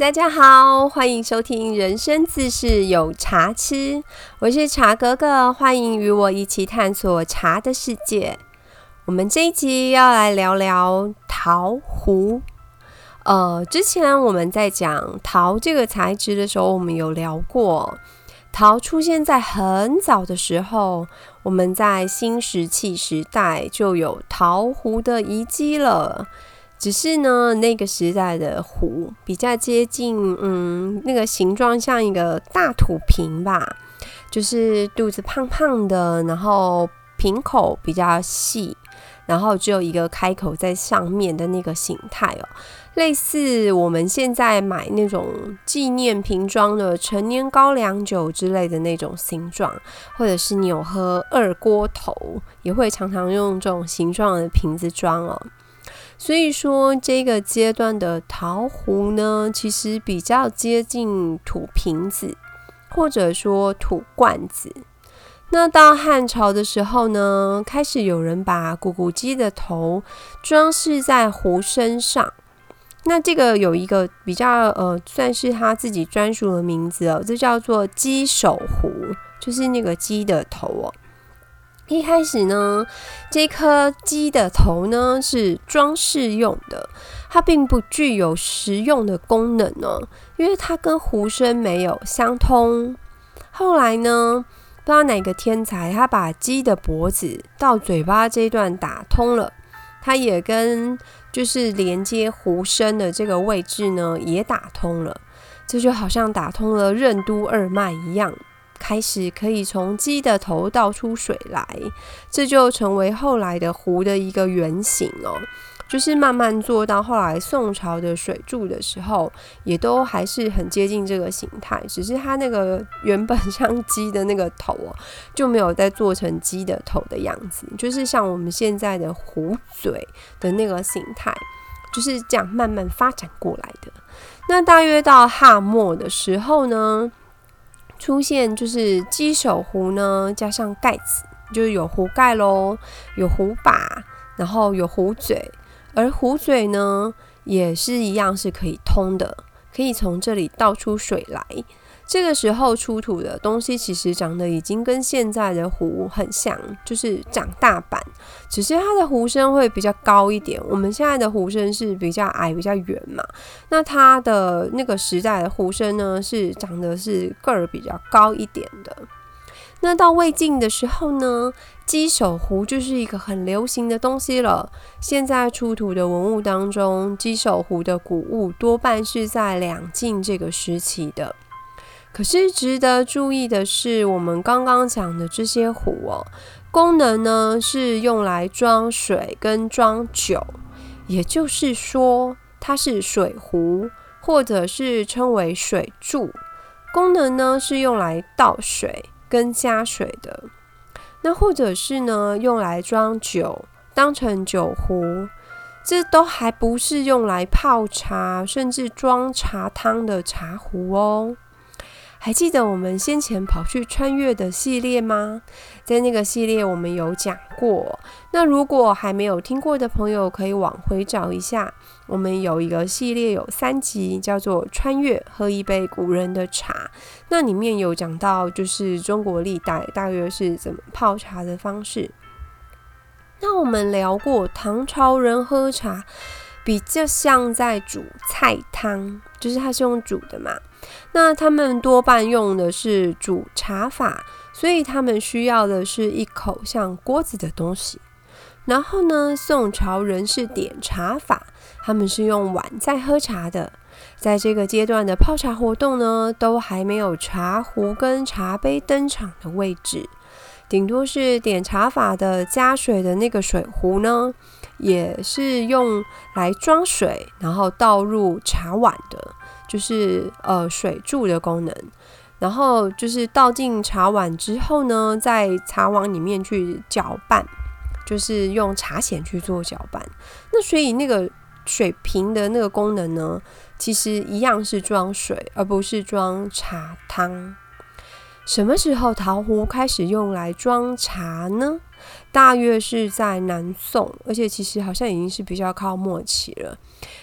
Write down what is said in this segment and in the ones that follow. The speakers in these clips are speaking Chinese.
大家好，欢迎收听《人生自是有茶吃》，我是茶格格，欢迎与我一起探索茶的世界。我们这一集要来聊聊陶壶。呃，之前我们在讲陶这个材质的时候，我们有聊过，陶出现在很早的时候，我们在新石器时代就有陶壶的遗迹了。只是呢，那个时代的壶比较接近，嗯，那个形状像一个大土瓶吧，就是肚子胖胖的，然后瓶口比较细，然后只有一个开口在上面的那个形态哦，类似我们现在买那种纪念瓶装的陈年高粱酒之类的那种形状，或者是你有喝二锅头，也会常常用这种形状的瓶子装哦。所以说，这个阶段的陶壶呢，其实比较接近土瓶子，或者说土罐子。那到汉朝的时候呢，开始有人把古古鸡的头装饰在壶身上。那这个有一个比较呃，算是他自己专属的名字哦，这叫做鸡首壶，就是那个鸡的头哦。一开始呢，这颗鸡的头呢是装饰用的，它并不具有实用的功能呢，因为它跟壶身没有相通。后来呢，不知道哪个天才，他把鸡的脖子到嘴巴这一段打通了，它也跟就是连接壶身的这个位置呢也打通了，这就好像打通了任督二脉一样。开始可以从鸡的头倒出水来，这就成为后来的壶的一个原型哦。就是慢慢做到后来宋朝的水柱的时候，也都还是很接近这个形态，只是它那个原本像鸡的那个头哦，就没有再做成鸡的头的样子，就是像我们现在的壶嘴的那个形态，就是这样慢慢发展过来的。那大约到汉末的时候呢？出现就是鸡首壶呢，加上盖子，就是有壶盖喽，有壶把，然后有壶嘴，而壶嘴呢也是一样是可以通的，可以从这里倒出水来。这个时候出土的东西其实长得已经跟现在的壶很像，就是长大版，只是它的壶身会比较高一点。我们现在的壶身是比较矮、比较圆嘛，那它的那个时代的壶身呢，是长得是个儿比较高一点的。那到魏晋的时候呢，鸡首壶就是一个很流行的东西了。现在出土的文物当中，鸡首壶的古物多半是在两晋这个时期的。可是值得注意的是，我们刚刚讲的这些壶哦，功能呢是用来装水跟装酒，也就是说它是水壶，或者是称为水柱。功能呢是用来倒水跟加水的，那或者是呢用来装酒，当成酒壶，这都还不是用来泡茶甚至装茶汤的茶壶哦。还记得我们先前跑去穿越的系列吗？在那个系列我们有讲过。那如果还没有听过的朋友，可以往回找一下。我们有一个系列有三集，叫做《穿越喝一杯古人的茶》，那里面有讲到就是中国历代大约是怎么泡茶的方式。那我们聊过唐朝人喝茶。比较像在煮菜汤，就是它是用煮的嘛。那他们多半用的是煮茶法，所以他们需要的是一口像锅子的东西。然后呢，宋朝人是点茶法，他们是用碗在喝茶的。在这个阶段的泡茶活动呢，都还没有茶壶跟茶杯登场的位置，顶多是点茶法的加水的那个水壶呢。也是用来装水，然后倒入茶碗的，就是呃水柱的功能。然后就是倒进茶碗之后呢，在茶碗里面去搅拌，就是用茶筅去做搅拌。那所以那个水瓶的那个功能呢，其实一样是装水，而不是装茶汤。什么时候陶壶开始用来装茶呢？大约是在南宋，而且其实好像已经是比较靠末期了。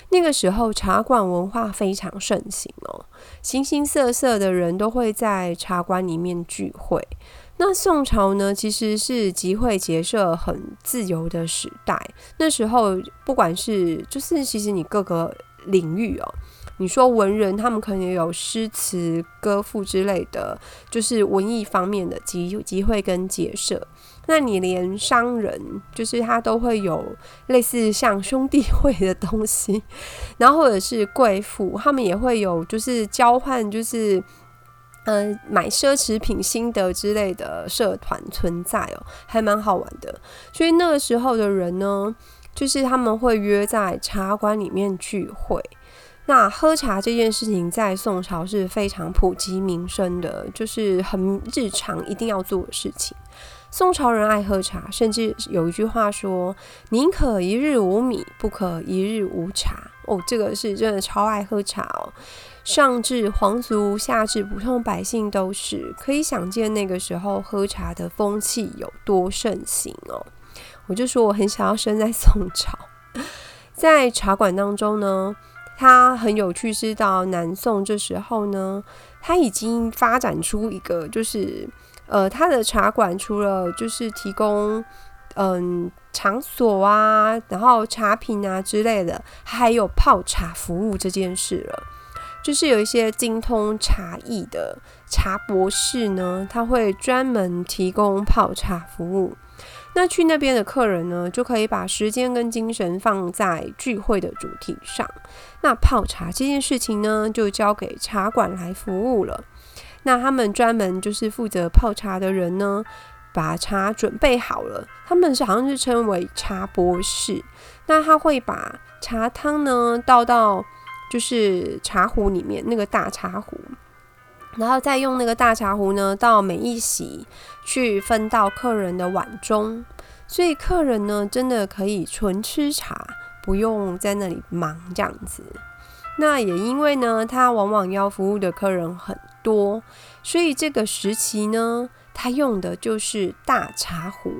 那个时候茶馆文化非常盛行哦，形形色色的人都会在茶馆里面聚会。那宋朝呢，其实是集会结社很自由的时代。那时候不管是就是其实你各个领域哦。你说文人，他们可能有诗词歌赋之类的，就是文艺方面的集集会跟结社。那你连商人，就是他都会有类似像兄弟会的东西，然后或者是贵妇，他们也会有就是交换，就是呃买奢侈品心得之类的社团存在哦，还蛮好玩的。所以那个时候的人呢，就是他们会约在茶馆里面聚会。那喝茶这件事情在宋朝是非常普及民生的，就是很日常一定要做的事情。宋朝人爱喝茶，甚至有一句话说：“宁可一日无米，不可一日无茶。”哦，这个是真的超爱喝茶哦。上至皇族，下至普通百姓，都是可以想见那个时候喝茶的风气有多盛行哦。我就说我很想要生在宋朝，在茶馆当中呢。它很有趣，是到南宋这时候呢，它已经发展出一个，就是呃，它的茶馆除了就是提供嗯场所啊，然后茶品啊之类的，还有泡茶服务这件事了。就是有一些精通茶艺的茶博士呢，他会专门提供泡茶服务。那去那边的客人呢，就可以把时间跟精神放在聚会的主题上。那泡茶这件事情呢，就交给茶馆来服务了。那他们专门就是负责泡茶的人呢，把茶准备好了，他们是好像是称为茶博士。那他会把茶汤呢倒到就是茶壶里面，那个大茶壶。然后再用那个大茶壶呢，到每一席去分到客人的碗中，所以客人呢真的可以纯吃茶，不用在那里忙这样子。那也因为呢，他往往要服务的客人很多，所以这个时期呢，他用的就是大茶壶。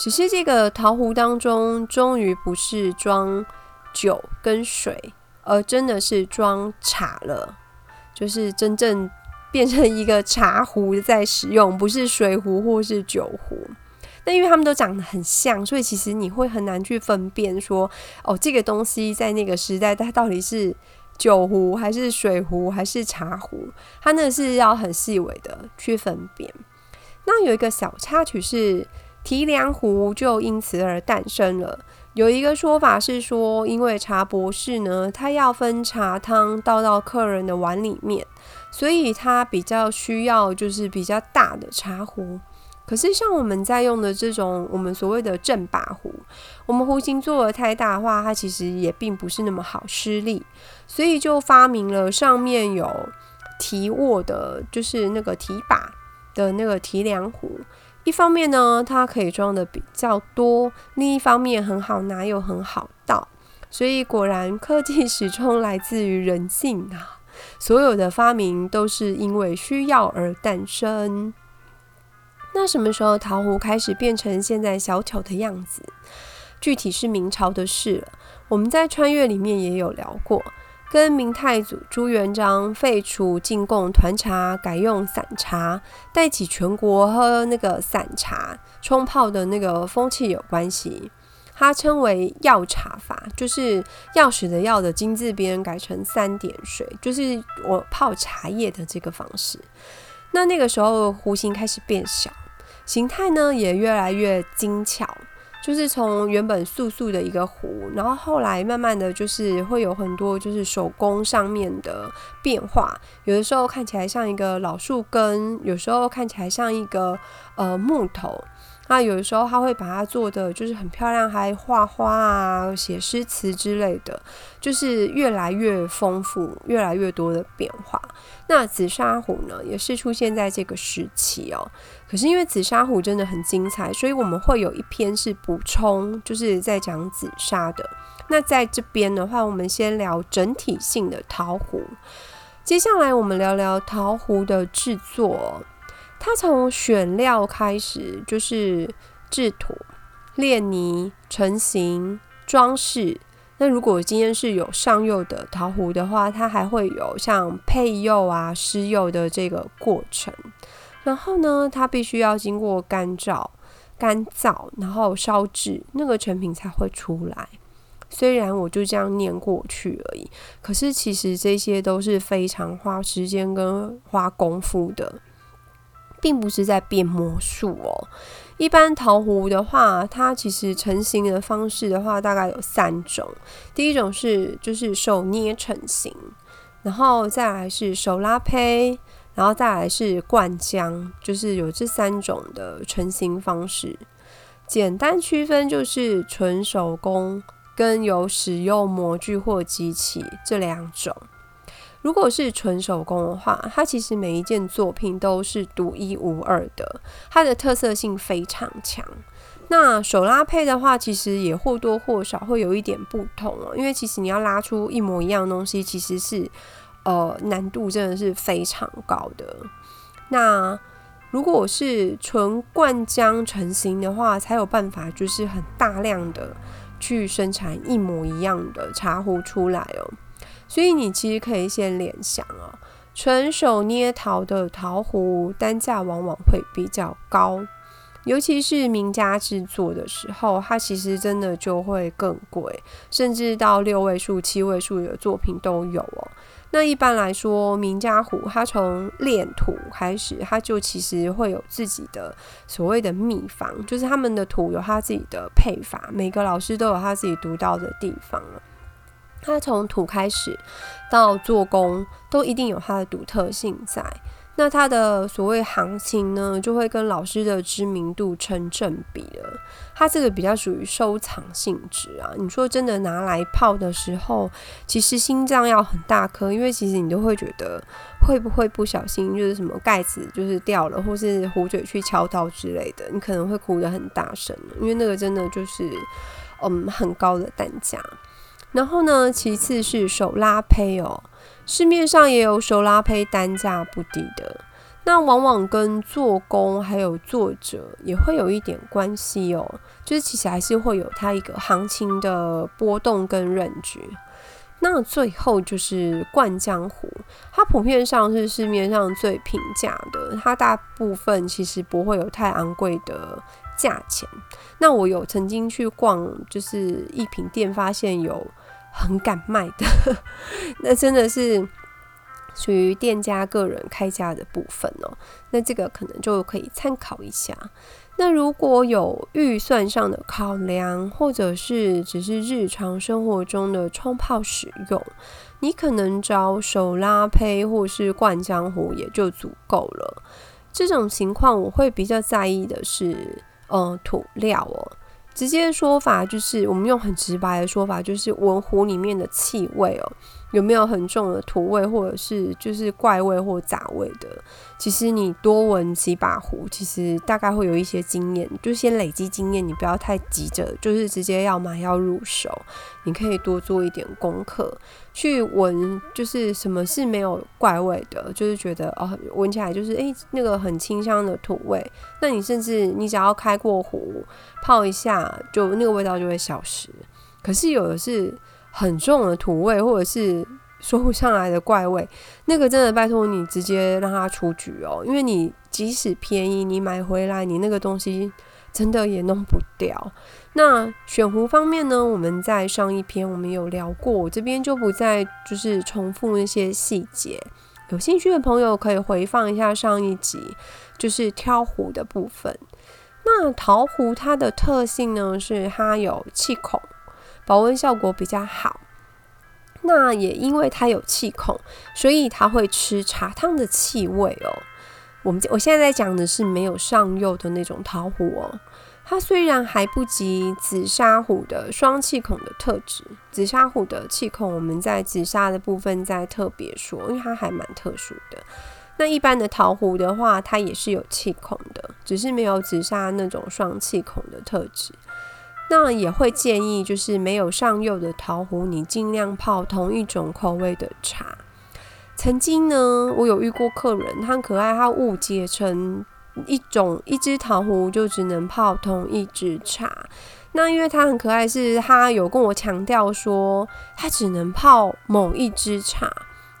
只是这个陶壶当中，终于不是装酒跟水，而真的是装茶了，就是真正。变成一个茶壶在使用，不是水壶或是酒壶。那因为它们都长得很像，所以其实你会很难去分辨说，哦，这个东西在那个时代它到底是酒壶还是水壶还是茶壶，它那是要很细微的去分辨。那有一个小插曲是提梁壶就因此而诞生了。有一个说法是说，因为茶博士呢，他要分茶汤倒到客人的碗里面。所以它比较需要就是比较大的茶壶，可是像我们在用的这种我们所谓的正把壶，我们壶形做的太大的话，它其实也并不是那么好施力，所以就发明了上面有提握的，就是那个提把的那个提梁壶。一方面呢，它可以装的比较多；另一方面很好拿又很好倒。所以果然科技始终来自于人性啊。所有的发明都是因为需要而诞生。那什么时候陶壶开始变成现在小巧的样子？具体是明朝的事了。我们在穿越里面也有聊过，跟明太祖朱元璋废除进贡团茶，改用散茶，带起全国喝那个散茶冲泡的那个风气有关系。它称为药茶法，就是药匙的药的金字边改成三点水，就是我泡茶叶的这个方式。那那个时候弧形开始变小，形态呢也越来越精巧，就是从原本素素的一个壶，然后后来慢慢的就是会有很多就是手工上面的变化，有的时候看起来像一个老树根，有时候看起来像一个呃木头。那有时候他会把它做的就是很漂亮，还画花啊、写诗词之类的，就是越来越丰富，越来越多的变化。那紫砂壶呢，也是出现在这个时期哦。可是因为紫砂壶真的很精彩，所以我们会有一篇是补充，就是在讲紫砂的。那在这边的话，我们先聊整体性的陶壶。接下来我们聊聊陶壶的制作。它从选料开始，就是制土、炼泥、成型、装饰。那如果今天是有上釉的陶壶的话，它还会有像配釉啊、施釉的这个过程。然后呢，它必须要经过干燥、干燥，然后烧制，那个成品才会出来。虽然我就这样念过去而已，可是其实这些都是非常花时间跟花功夫的，并不是在变魔术哦。一般陶壶的话，它其实成型的方式的话，大概有三种。第一种是就是手捏成型，然后再来是手拉胚。然后再来是灌浆，就是有这三种的成型方式。简单区分就是纯手工跟有使用模具或机器这两种。如果是纯手工的话，它其实每一件作品都是独一无二的，它的特色性非常强。那手拉胚的话，其实也或多或少会有一点不同哦，因为其实你要拉出一模一样的东西，其实是。呃，难度真的是非常高的。那如果是纯灌浆成型的话，才有办法就是很大量的去生产一模一样的茶壶出来哦。所以你其实可以先联想哦，纯手捏陶的陶壶单价往往会比较高，尤其是名家制作的时候，它其实真的就会更贵，甚至到六位数、七位数的作品都有哦。那一般来说，名家壶它从炼土开始，它就其实会有自己的所谓的秘方，就是他们的土有他自己的配法，每个老师都有他自己独到的地方了。它从土开始到做工，都一定有它的独特性在。那它的所谓行情呢，就会跟老师的知名度成正比了。它这个比较属于收藏性质啊。你说真的拿来泡的时候，其实心脏要很大颗，因为其实你都会觉得会不会不小心就是什么盖子就是掉了，或是壶嘴去敲到之类的，你可能会哭得很大声，因为那个真的就是嗯很高的单价。然后呢，其次是手拉胚哦。市面上也有手拉胚单价不低的，那往往跟做工还有作者也会有一点关系哦，就是其实还是会有它一个行情的波动跟认知。那最后就是灌浆壶，它普遍上是市面上最平价的，它大部分其实不会有太昂贵的价钱。那我有曾经去逛，就是一品店，发现有。很敢卖的，那真的是属于店家个人开价的部分哦。那这个可能就可以参考一下。那如果有预算上的考量，或者是只是日常生活中的冲泡使用，你可能找手拉胚或是灌浆壶也就足够了。这种情况我会比较在意的是，嗯，土料哦。直接的说法就是，我们用很直白的说法，就是文湖里面的气味哦，有没有很重的土味，或者是就是怪味或杂味的。其实你多闻几把壶，其实大概会有一些经验，就先累积经验，你不要太急着，就是直接要买要入手，你可以多做一点功课。去闻，就是什么是没有怪味的，就是觉得哦，闻起来就是诶那个很清香的土味。那你甚至你只要开过壶泡一下，就那个味道就会消失。可是有的是很重的土味，或者是说不上来的怪味，那个真的拜托你直接让它出局哦，因为你即使便宜，你买回来你那个东西真的也弄不掉。那选壶方面呢？我们在上一篇我们有聊过，我这边就不再就是重复那些细节。有兴趣的朋友可以回放一下上一集，就是挑壶的部分。那陶壶它的特性呢，是它有气孔，保温效果比较好。那也因为它有气孔，所以它会吃茶汤的气味哦。我们我现在在讲的是没有上釉的那种陶壶哦。它虽然还不及紫砂壶的双气孔的特质，紫砂壶的气孔我们在紫砂的部分再特别说，因为它还蛮特殊的。那一般的陶壶的话，它也是有气孔的，只是没有紫砂那种双气孔的特质。那也会建议，就是没有上釉的陶壶，你尽量泡同一种口味的茶。曾经呢，我有遇过客人，他很可爱，他误解成。一种一支桃壶就只能泡同一支茶。那因为他很可爱，是他有跟我强调说，他只能泡某一支茶，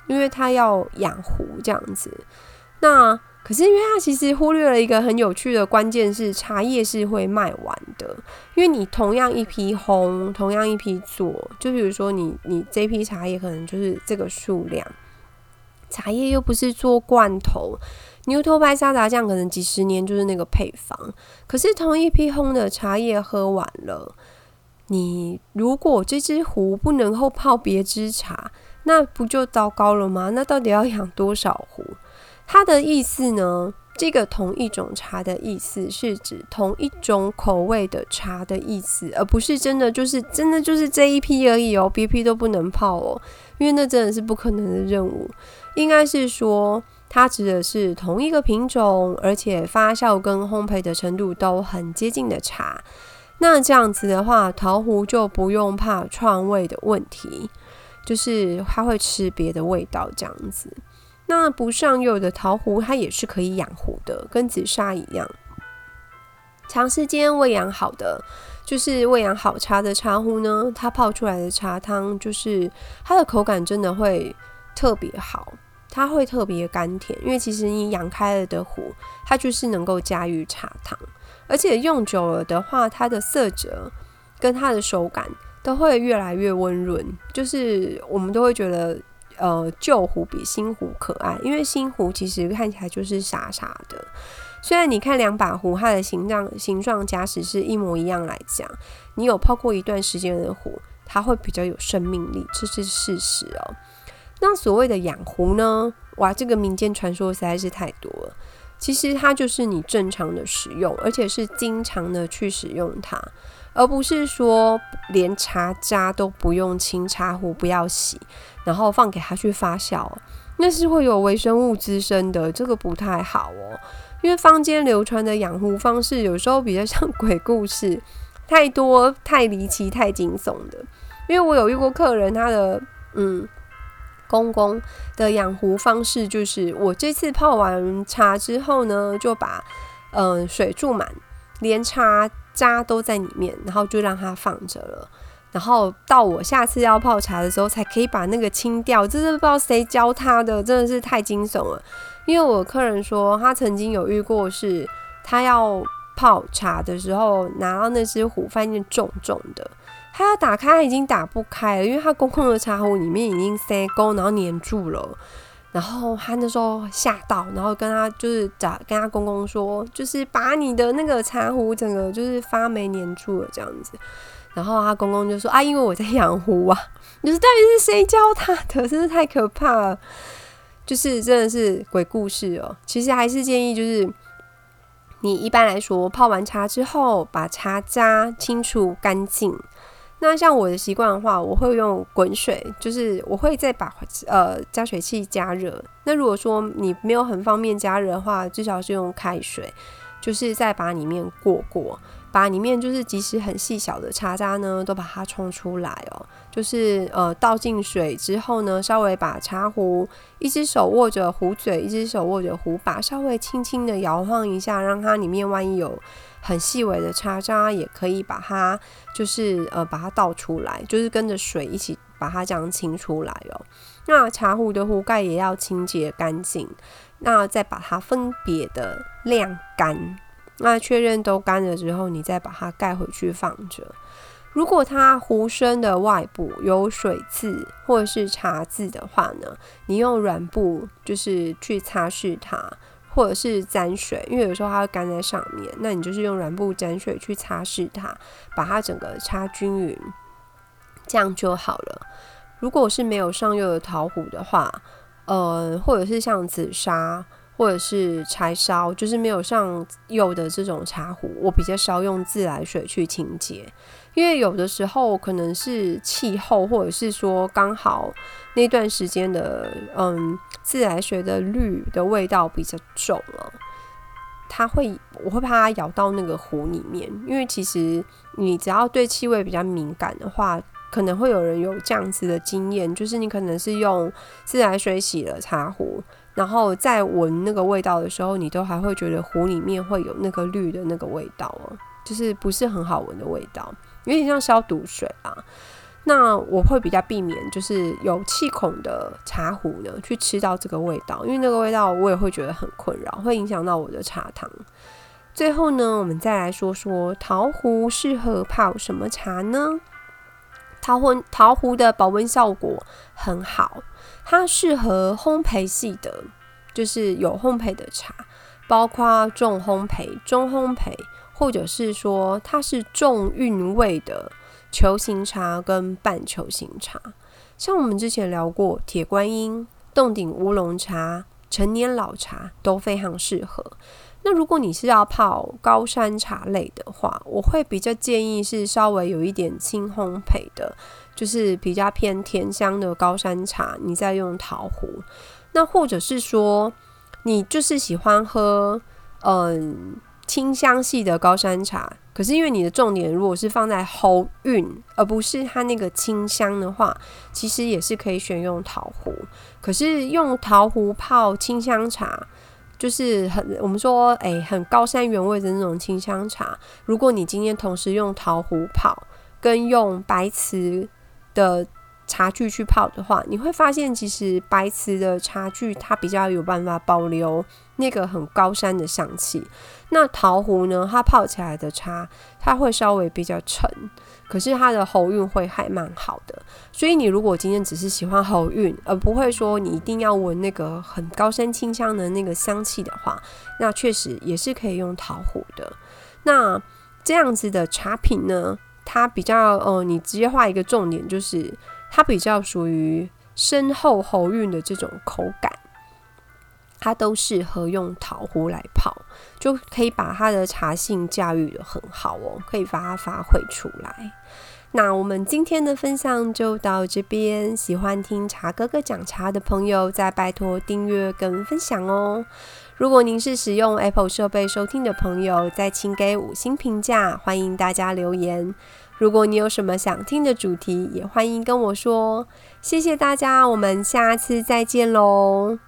因为他要养壶这样子。那可是因为它其实忽略了一个很有趣的关键，是茶叶是会卖完的。因为你同样一批烘，同样一批做，就比如说你你这批茶叶可能就是这个数量，茶叶又不是做罐头。牛头牌沙茶酱可能几十年就是那个配方，可是同一批烘的茶叶喝完了，你如果这只壶不能够泡别支茶，那不就糟糕了吗？那到底要养多少壶？它的意思呢？这个同一种茶的意思是指同一种口味的茶的意思，而不是真的就是真的就是这一批而已哦，别批都不能泡哦，因为那真的是不可能的任务。应该是说。它指的是同一个品种，而且发酵跟烘焙的程度都很接近的茶。那这样子的话，桃壶就不用怕串味的问题，就是它会吃别的味道这样子。那不上釉的桃壶，它也是可以养壶的，跟紫砂一样。长时间喂养好的，就是喂养好茶的茶壶呢，它泡出来的茶汤，就是它的口感真的会特别好。它会特别甘甜，因为其实你养开了的壶，它就是能够驾驭茶汤，而且用久了的话，它的色泽跟它的手感都会越来越温润。就是我们都会觉得，呃，旧壶比新壶可爱，因为新壶其实看起来就是傻傻的。虽然你看两把壶，它的形状、形状、假使是一模一样来讲，你有泡过一段时间的壶，它会比较有生命力，这是事实哦。那所谓的养壶呢？哇，这个民间传说实在是太多了。其实它就是你正常的使用，而且是经常的去使用它，而不是说连茶渣都不用清，茶壶不要洗，然后放给它去发酵，那是会有微生物滋生的，这个不太好哦。因为坊间流传的养护方式，有时候比较像 鬼故事，太多太离奇、太惊悚的。因为我有遇过客人，他的嗯。公公的养壶方式就是，我这次泡完茶之后呢，就把嗯水注满，连茶渣都在里面，然后就让它放着了。然后到我下次要泡茶的时候，才可以把那个清掉。这是不知道谁教他的，真的是太惊悚了。因为我客人说，他曾经有遇过，是他要泡茶的时候，拿到那只壶，发现重重的。他要打开，已经打不开了，因为他公共的茶壶里面已经塞钩，然后粘住了。然后他那时候吓到，然后跟他就是找跟他公公说，就是把你的那个茶壶整个就是发霉粘住了这样子。然后他公公就说啊，因为我在养壶啊，你说到底是谁教他的？真是太可怕了，就是真的是鬼故事哦。其实还是建议就是。你一般来说泡完茶之后，把茶渣清除干净。那像我的习惯的话，我会用滚水，就是我会再把呃加水器加热。那如果说你没有很方便加热的话，至少是用开水，就是再把里面过过。把里面就是即使很细小的茶渣呢，都把它冲出来哦。就是呃倒进水之后呢，稍微把茶壶一只手握着壶嘴，一只手握着壶把，稍微轻轻的摇晃一下，让它里面万一有很细微的茶渣，也可以把它就是呃把它倒出来，就是跟着水一起把它这样清出来哦。那茶壶的壶盖也要清洁干净，那再把它分别的晾干。那确认都干了之后，你再把它盖回去放着。如果它壶身的外部有水渍或者是茶渍的话呢，你用软布就是去擦拭它，或者是沾水，因为有时候它会干在上面，那你就是用软布沾水去擦拭它，把它整个擦均匀，这样就好了。如果是没有上釉的陶壶的话，呃，或者是像紫砂。或者是柴烧，就是没有上釉的这种茶壶，我比较少用自来水去清洁，因为有的时候可能是气候，或者是说刚好那段时间的嗯自来水的氯的味道比较重了，它会我会怕它咬到那个壶里面，因为其实你只要对气味比较敏感的话，可能会有人有这样子的经验，就是你可能是用自来水洗了茶壶。然后再闻那个味道的时候，你都还会觉得壶里面会有那个绿的那个味道哦，就是不是很好闻的味道，有点像消毒水啊。那我会比较避免，就是有气孔的茶壶呢，去吃到这个味道，因为那个味道我也会觉得很困扰，会影响到我的茶汤。最后呢，我们再来说说陶壶适合泡什么茶呢？陶壶陶壶的保温效果很好，它适合烘焙系的，就是有烘焙的茶，包括重烘焙、中烘焙，或者是说它是重韵味的。球形茶跟半球形茶，像我们之前聊过，铁观音、洞顶乌龙茶、陈年老茶都非常适合。那如果你是要泡高山茶类的话，我会比较建议是稍微有一点轻烘焙的，就是比较偏甜香的高山茶，你再用陶壶。那或者是说，你就是喜欢喝嗯清香系的高山茶。可是因为你的重点如果是放在喉韵，而不是它那个清香的话，其实也是可以选用陶壶。可是用陶壶泡清香茶，就是很我们说诶很高山原味的那种清香茶。如果你今天同时用陶壶泡，跟用白瓷的。茶具去泡的话，你会发现其实白瓷的茶具它比较有办法保留那个很高山的香气。那陶壶呢，它泡起来的茶它会稍微比较沉，可是它的喉韵会还蛮好的。所以你如果今天只是喜欢喉韵，而不会说你一定要闻那个很高山清香的那个香气的话，那确实也是可以用陶壶的。那这样子的茶品呢，它比较呃，你直接画一个重点就是。它比较属于深厚喉韵的这种口感，它都适合用陶壶来泡，就可以把它的茶性驾驭的很好哦，可以把它发挥出来。那我们今天的分享就到这边，喜欢听茶哥哥讲茶的朋友，再拜托订阅跟分享哦。如果您是使用 Apple 设备收听的朋友，再请给五星评价，欢迎大家留言。如果你有什么想听的主题，也欢迎跟我说。谢谢大家，我们下次再见喽。